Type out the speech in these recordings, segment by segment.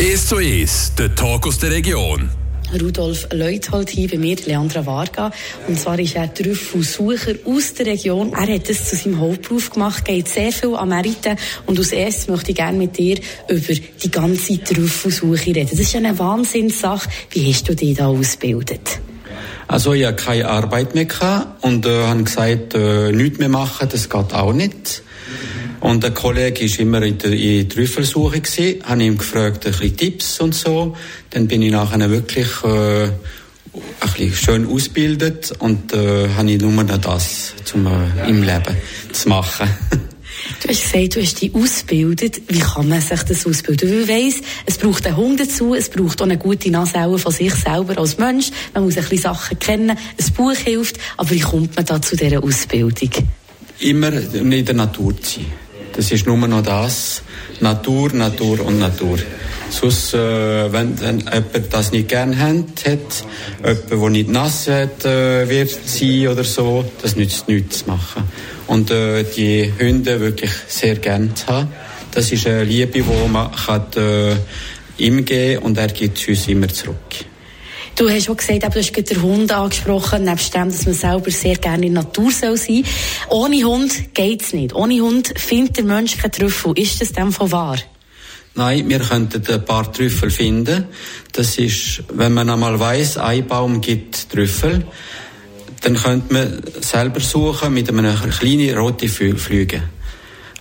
1 zu 1, der Talk aus der Region. Rudolf Leuthold hier bei mir, Leandra Varga. Und zwar ist er Trüffelsucher aus der Region. Er hat es zu seinem Hauptberuf gemacht, geht sehr viel an Meriten. Und als erstes möchte ich gerne mit dir über die ganze Trüffelsuche reden. Das ist eine Wahnsinnssache. Wie hast du dich da ausgebildet? Also ich hatte keine Arbeit mehr und äh, habe gesagt, äh, nichts mehr machen, das geht auch nicht. Und der Kollege war immer in der, in Trüffelsuche gewesen, habe ihm gefragt, ein bisschen Tipps und so. Dann bin ich nachher wirklich äh, ein bisschen schön ausgebildet und äh, habe ich nur noch das zum, äh, im Leben zu machen. Du hast gesagt, du hast dich ausgebildet. Wie kann man sich das ausbilden? Weil ich weiss, es braucht einen Hund dazu, es braucht auch eine gute Nase von sich selber als Mensch. Man muss ein bisschen Sachen kennen, ein Buch hilft. Aber wie kommt man da zu dieser Ausbildung? Immer in der Natur zu sein. Das ist nur noch das. Natur, Natur und Natur. Sonst, äh, wenn, wenn jemand das nicht gern hat, hat jemand, der nicht nass hat, äh, wird sein oder so, das nützt nichts zu machen. Und äh, die Hunde wirklich sehr gern zu haben. Das ist eine Liebe, die man kann, äh, ihm geben und er gibt es uns immer zurück. Du hast auch gesagt, du hast den Hund angesprochen, nebst dem, dass man selber sehr gerne in der Natur soll sein Ohne Hund geht es nicht. Ohne Hund findet der Mensch keinen Trüffel. Ist das dem von wahr? Nein, wir könnten ein paar Trüffel finden. Das ist, wenn man einmal weiss, ein Baum gibt Trüffel, dann könnte man selber suchen mit einem kleinen roten Flüge.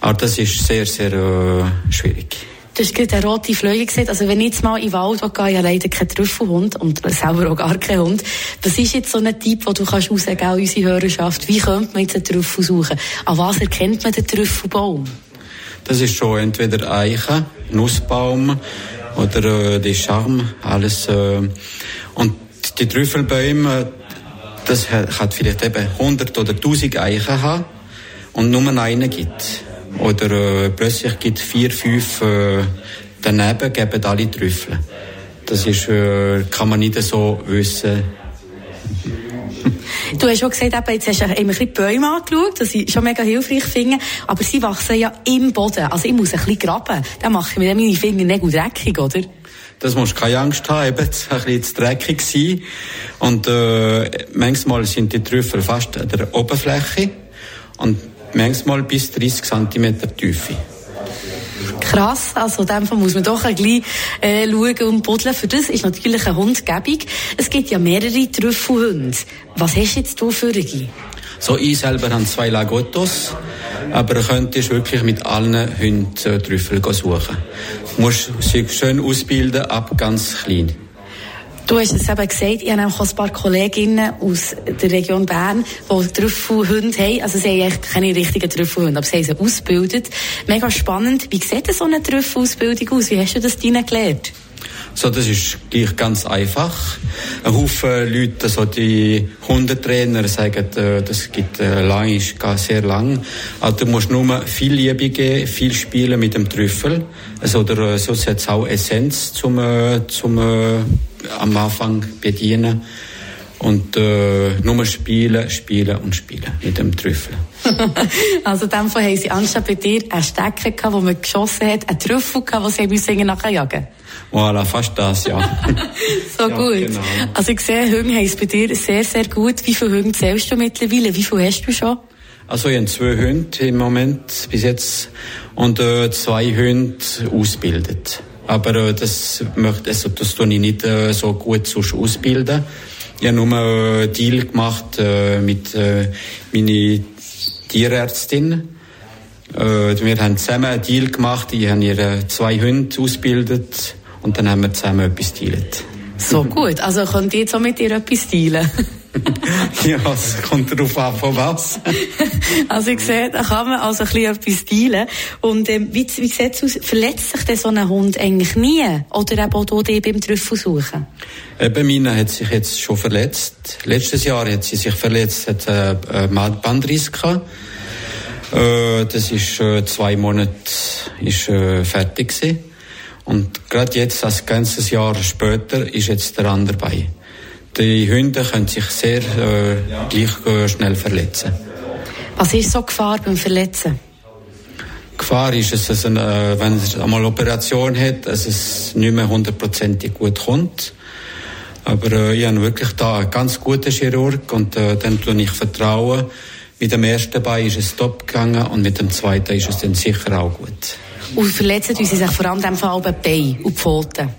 Aber das ist sehr, sehr äh, schwierig. Du hast gerade eine rote Flöhe gesehen. Also wenn ich jetzt mal in den Wald gehe, ich habe leider keinen Trüffelhund und selber auch gar keinen Hund. Was ist jetzt so ein Tipp, den du kannst rausgeben an unsere Hörerschaft? Wie könnte man jetzt einen Trüffel suchen? An was erkennt man den Trüffelbaum? Das ist schon entweder Eiche, Nussbaum oder äh, die Charme, alles. Äh, und die Trüffelbäume, das hat vielleicht eben 100 oder 1000 Eichen haben und nur einen gibt. Oder äh, plötzlich gibt vier, fünf äh, daneben, geben alle Trüffel. Das ist, äh, kann man nicht so wissen. Du hast schon gesagt, eben, jetzt hast du immer ein bisschen Bäume angeschaut, das ich schon mega hilfreich finde, aber sie wachsen ja im Boden. Also ich muss ein bisschen graben. Dann mache ich mir meine Fingernägel dreckig, oder? Das musst du keine Angst haben, eben, es ein bisschen zu dreckig sein. Und äh, manchmal sind die Trüffel fast an der Oberfläche. Und manchmal bis 30 cm Tiefe. Krass, also in dem Fall muss man doch ein bisschen äh, schauen und buddeln. Für das ist natürlich ein Hund gäbig. Es gibt ja mehrere Trüffelhunde. Was hast du jetzt du für eine? So, ich selber habe zwei Lagottos, aber du könntest wirklich mit allen Hunden äh, Trüffel suchen. Du musst sie schön ausbilden, ab ganz klein. Du hast es eben gesagt, ich habe auch ein paar Kolleginnen aus der Region Bern, die Trüffelhunde haben. Also sie haben eigentlich keine richtigen Trüffelhunde, aber sie haben sie ausgebildet. Mega spannend. Wie sieht so eine Trüffelausbildung aus? Wie hast du das deinen gelernt? So, das ist gleich ganz einfach. Ein Haufen Leute, so die Hundetrainer sagen, äh, das gibt äh, lang, ist sehr lang. Also du musst nur viel Liebe geben, viel spielen mit dem Trüffel. Also, oder äh, so hat es auch Essenz zum, zum am Anfang bedienen. Und äh, nur spielen, spielen und spielen mit dem Trüffel. also in dem Fall haben sie anstatt bei dir einen Stecker gehabt, wo man geschossen hat, einen Trüffel gehabt, den sie müssen nachher jagen Voilà, fast das, ja. so ja, gut. Genau. Also ich sehe, Hunde haben es bei dir sehr, sehr gut. Wie viele Hunde zählst du mittlerweile? Wie viele hast du schon? Also ich habe zwei Hunde im Moment bis jetzt und äh, zwei Hunde ausgebildet. Aber äh, das möchte, also das tue ich nicht äh, so gut sonst ausbilden. Ich habe nur einen äh, Deal gemacht äh, mit äh, meiner Tierärztin. Äh, wir haben zusammen einen Deal gemacht. Ich habe ihr zwei Hunde ausgebildet und dann haben wir zusammen etwas dealt. So gut. Also könnt ihr jetzt auch mit ihr etwas dealen? ja, es kommt darauf an, von was. also ich sehe, da kann man also ein bisschen etwas teilen. Und ähm, wie, wie sieht es aus? Verletzt sich denn so ein Hund eigentlich nie? Oder eben auch hier beim Trüffel suchen? Eben, meine hat sich jetzt schon verletzt. Letztes Jahr hat sie sich verletzt, hat äh, Bandriss gehabt. Äh, das ist äh, zwei Monate ist, äh, fertig gewesen. Und gerade jetzt, als ganzes Jahr später, ist jetzt der andere dabei. Die Hunde können sich sehr äh, gleich äh, schnell verletzen. Was ist so Gefahr beim Verletzen? Gefahr ist, dass es, eine, wenn es einmal eine Operation hat, dass es nicht mehr hundertprozentig gut kommt. Aber äh, ich habe wirklich da einen ganz guten Chirurg und äh, dem tue ich vertrauen. Mit dem ersten Bein ist es top gegangen und mit dem zweiten ist es dann sicher auch gut. Und verletzen uns sich vor allem in Fall die Beine und Pfoten?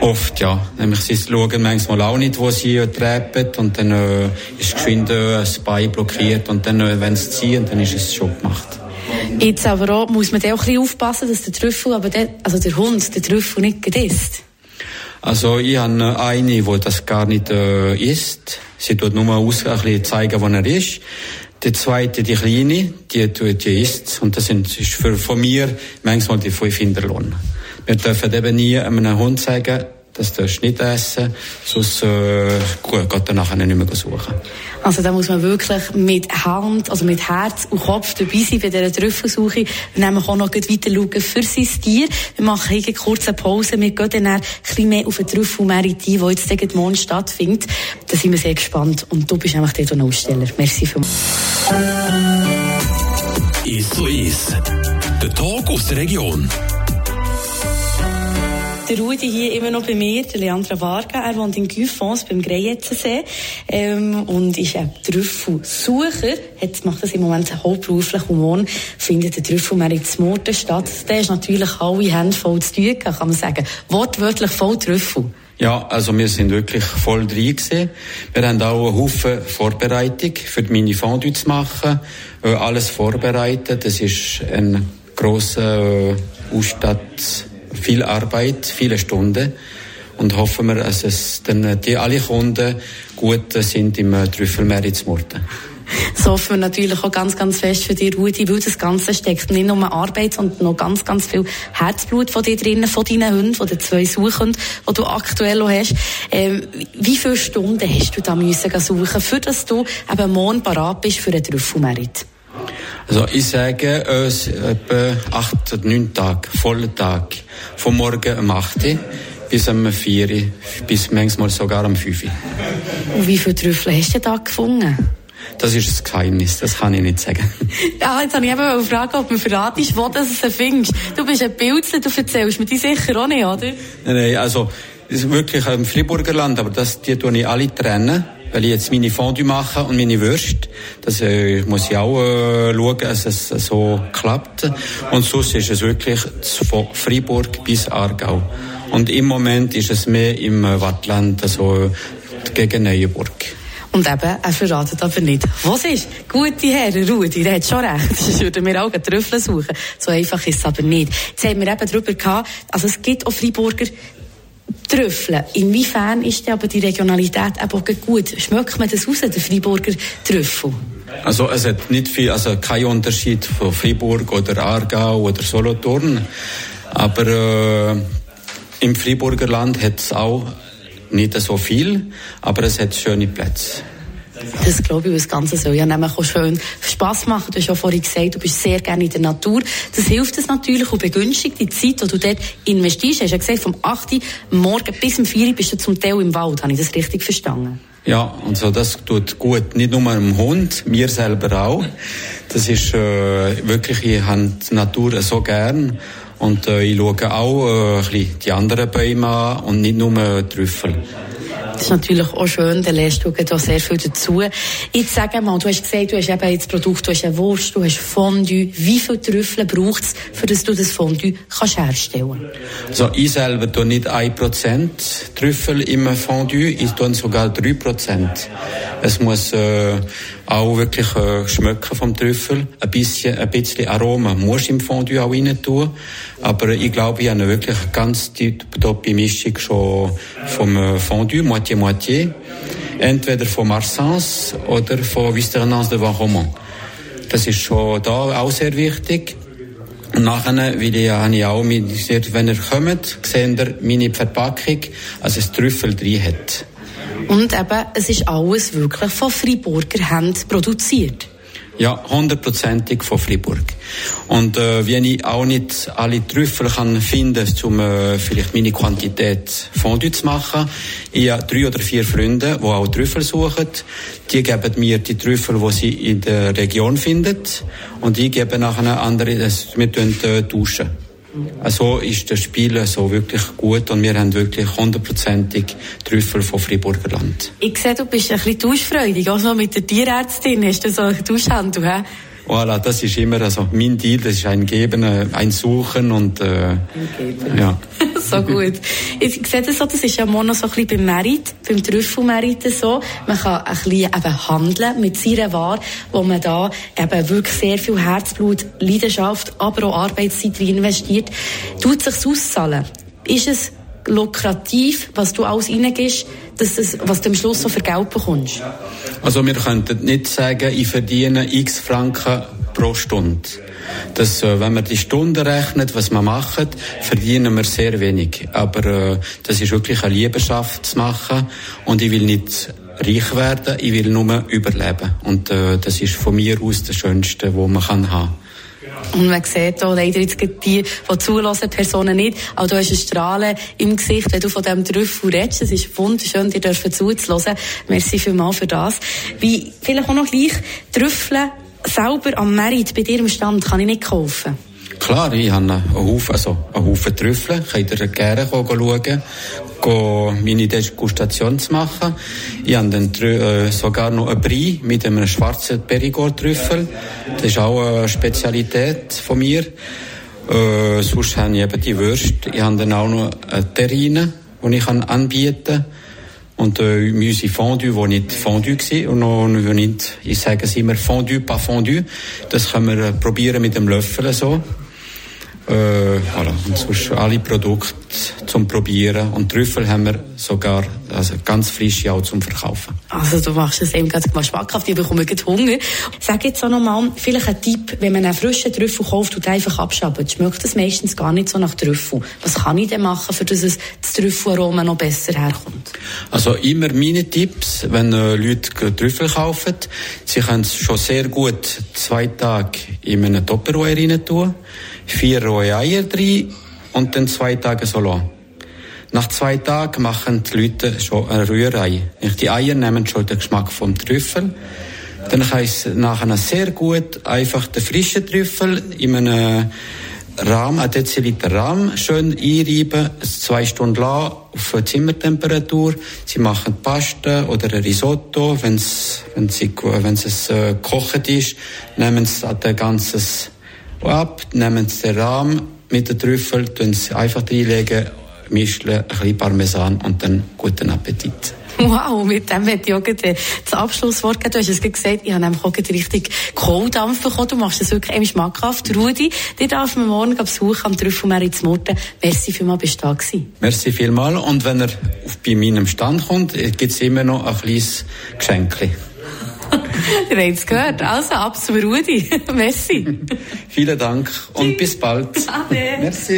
Oft, ja. Nämlich sie schauen manchmal auch nicht, wo sie äh, treppen und dann äh, ist geschwind äh, das Bein blockiert und dann, äh, wenn sie ziehen, dann ist es schon gemacht. Jetzt aber auch, muss man auch ein bisschen aufpassen, dass der Trüffel, aber der, also der Hund, der Trüffel nicht isst. Also ich habe eine, die das gar nicht äh, isst. Sie tut nur aus, ein bisschen zeigen, wo er ist. Die zweite, die kleine, die, die, isst. Und das sind, ist für, von mir manchmal die fünf in der Lohn. Wir dürfen eben nie einem Hund sagen, das darfst du nicht essen, sonst äh, geht er nachher nicht mehr suchen. Also da muss man wirklich mit Hand, also mit Herz und Kopf dabei sein bei dieser Trüffelsuche. Wir nehmen auch noch weiter schauen für sein Tier. Wir machen eine kurze Pause. Wir gehen dann ein bisschen mehr auf den Trüffelmerit ein, der jetzt gegen morgen stattfindet. Da sind wir sehr gespannt. Und du bist einfach der Aussteller. Merci vielmals. Ist so ist. Der Tag aus der Region der Rudi hier immer noch bei mir, der Leandra Varga. Er wohnt in Güffons beim Greyetzensee ähm, und ist ein Trüffelsucher. Jetzt macht das im Moment hauptberuflich und morgen findet der Trüffelmarkt in Murten statt. Der ist natürlich alle Hände voll zu tun, kann man sagen. Wortwörtlich voll Trüffel. Ja, also wir sind wirklich voll drin gewesen. Wir haben auch einen Haufen Vorbereitung für die Mini-Fondue zu machen. Äh, alles vorbereitet. Das ist ein grosser äh, Ausstatt viel Arbeit, viele Stunden und hoffen wir, dass es dann die alle Kunden gut sind im äh, Trüffelmeerizmurten. Das hoffen wir natürlich auch ganz, ganz fest für dich, Rudi, weil das Ganze steckt nicht nur Arbeit, sondern noch ganz, ganz viel Herzblut von dir drinnen, von deinen Hunden, von den zwei Suchen, die du aktuell noch hast. Ähm, wie viele Stunden hast du da müssen suchen, für dass du eben morgen parat bist für einen Trüffelmerit? Also ich sage es etwa acht oder neun Tage, vollen Tag. Von morgen um 8 Uhr bis um 4 Uhr, bis manchmal sogar um 5 Uhr. Und wie viele Trüffel hast du da gefunden? Das ist ein Geheimnis, das kann ich nicht sagen. Ja, jetzt habe ich eben fragen, ob du mir verratest, wo du es findest. Du bist ein Pilzler, du erzählst mir die sicher auch nicht, oder? Nein, nein, also, das ist wirklich im Friburger Land, aber das, die tue ich alle trennen weil ich jetzt meine Fondue mache und meine Würste, das äh, muss ich auch äh, schauen, dass es so klappt. Und sonst ist es wirklich von Freiburg bis Aargau. Und im Moment ist es mehr im Wattland, also gegen Neuenburg. Und eben, er verratet aber nicht, was ist. Gute Herren, Rudi, der hat schon recht. Sonst würden wir auch Trüffel suchen. So einfach ist es aber nicht. Jetzt haben wir eben darüber gehabt, also es gibt auch Freiburger, Trüffel. Inwiefern ist aber die Regionalität eben gut? Schmeckt man das raus, der Freiburger Trüffel? Also es hat nicht viel, also kein Unterschied von Freiburg oder Aargau oder Solothurn. Aber äh, im Freiburger Land hat es auch nicht so viel, aber es hat schöne Plätze. Das glaube ich, das Ganze soll ja nämlich auch schön Spass machen. Du hast ja vorhin gesagt, du bist sehr gerne in der Natur. Das hilft es natürlich und begünstigt die Zeit, die du dort investierst. Du hast ja gesagt, vom 8. Morgen bis um 4 bist du zum Teil im Wald. Habe ich das richtig verstanden? Ja, und so das tut gut. Nicht nur dem Hund, mir selber auch. Das ist äh, wirklich, ich habe die Natur so gern. Und äh, ich schaue auch äh, die anderen Bäume an und nicht nur Trüffel. Das ist natürlich auch schön, da lernst du da sehr viel dazu. Jetzt sag mal, du hast gesagt, du hast eben jetzt Produkt, du hast eine Wurst, du hast Fondue. Wie viele Trüffel braucht es, für dass du das Fondue kannst herstellen Also ich selber tue nicht 1% Trüffel im Fondue, ich tue sogar 3%. Es muss äh, auch wirklich äh, schmecken vom Trüffel. Ein bisschen, ein bisschen Aroma muss im Fondue auch rein tun. Aber ich glaube, ich habe wirklich eine ganz toppe Mischung schon vom äh, Fondue, Moitié-Moitié. Entweder von Marsens oder von Visternance de Vanromont. Das ist schon da auch sehr wichtig. Und nachher, weil ich, habe ich auch, wenn ihr kommt, seht ihr meine Verpackung, also das Trüffel drin hat. Und eben, es ist alles wirklich von Freiburger Hand produziert. Ja, hundertprozentig von Fribourg. Und äh, wenn ich auch nicht alle Trüffel kann finden, um äh, vielleicht meine Quantität Fondue zu machen, ich habe drei oder vier Freunde, die auch Trüffel suchen. Die geben mir die Trüffel, die sie in der Region finden, und ich gebe nachher andere, wir äh, tauschen. Also ist das Spiel so wirklich gut und wir haben wirklich hundertprozentig Trüffel von Friburger Land. Ich sehe, du bist ein bisschen tauschfreudig, auch so mit der Tierärztin hast du so einen Tauschhandel, hä? Voilà, das ist immer also mein Deal, das ist ein Geben, ein Suchen und äh, ja. so gut. Ich sehe das so, das ist ja noch so ein bisschen beim Merit, beim Trüffelmerit so. Man kann ein bisschen eben handeln mit seiner Ware, wo man da eben wirklich sehr viel Herzblut, Leidenschaft, aber auch Arbeitszeit investiert. Tut sich's auszahlen? Ist es lukrativ, was du alles reingibst, dass es, was du am Schluss so für Geld bekommst? Also wir könnten nicht sagen, ich verdiene x Franken pro Stunde. Das, äh, wenn man die Stunden rechnet, was man macht, verdienen wir sehr wenig. Aber äh, das ist wirklich eine Liebeschaft zu machen und ich will nicht reich werden, ich will nur überleben. Und äh, das ist von mir aus das Schönste, was man kann haben. Und man sieht auch leider jetzt die, die zulassen, Personen nicht. Aber du hast ein Strahlen im Gesicht, wenn du von diesem Trüffel redest. Es ist wunderschön, dir dürfen zuzuhören. Merci vielmals für das. Wie, vielleicht auch noch gleich, Trüffel selber am Merit bei dir im Stand kann ich nicht kaufen. Klar, ich habe einen Haufen, also einen Haufen Trüffel. Könnt ihr gerne schauen, meine Degustation zu machen. Ich habe dann äh, sogar noch ein Brie mit einem schwarzen Perigord-Trüffel. Das ist auch eine Spezialität von mir. Äh, sonst habe ich eben die Würste. Ich habe dann auch noch eine Terrine, die ich anbieten kann. Und äh, unsere Fondue, die nicht Fondue war, und noch nicht, ich sage es immer, Fondue, pas Fondue. Das können wir probieren mit dem Löffel so. Äh, voilà. Und sonst alle Produkte zum Probieren. Und Trüffel haben wir sogar also ganz frische auch zum Verkaufen. Also du machst es eben ganz schmackhaft, ich bekomme Hunger. Sag jetzt auch nochmal, vielleicht ein Tipp, wenn man einen frischen Trüffel kauft und einfach abschabt, schmeckt das meistens gar nicht so nach Trüffel. Was kann ich denn machen, für dass es das Trüffelaroma noch besser herkommt? Also immer meine Tipps, wenn äh, Leute Trüffel kaufen, sie können es schon sehr gut zwei Tage in einen Tupperware rein tun vier rohe Eier drin und dann zwei Tage so lassen. Nach zwei Tagen machen die Leute schon eine Rührei. Die Eier nehmen schon den Geschmack vom Trüffel. Dann kann ich nachher sehr gut einfach den frischen Trüffel in einem Rahmen, ein Deziliter Rahm, schön einreiben, zwei Stunden lang auf Zimmertemperatur. Sie machen Pasta oder ein Risotto. Wenn's, wenn sie, wenn es äh, gekocht ist, nehmen sie das ganzes ab, nehmen Sie den Rahm mit den Trüffel, tun sie einfach reinlegen, mischen, ein bisschen Parmesan und dann guten Appetit. Wow, mit dem wird ich auch das Abschlusswort geben. Du hast es gesagt, ich habe nämlich auch richtig Kohldampf bekommen. Du machst das wirklich eben schmackhaft. Rudi, die darf man morgen besuchen am Trüffelmeer zu Murten. Merci vielmals, bist du da gewesen. Merci vielmals. Und wenn er bei meinem Stand kommt, gibt es immer noch ein kleines Geschenkchen. Ihr habt es gehört. Also, ab zum Rudi. Merci. Vielen Dank und bis bald. Ade. Merci.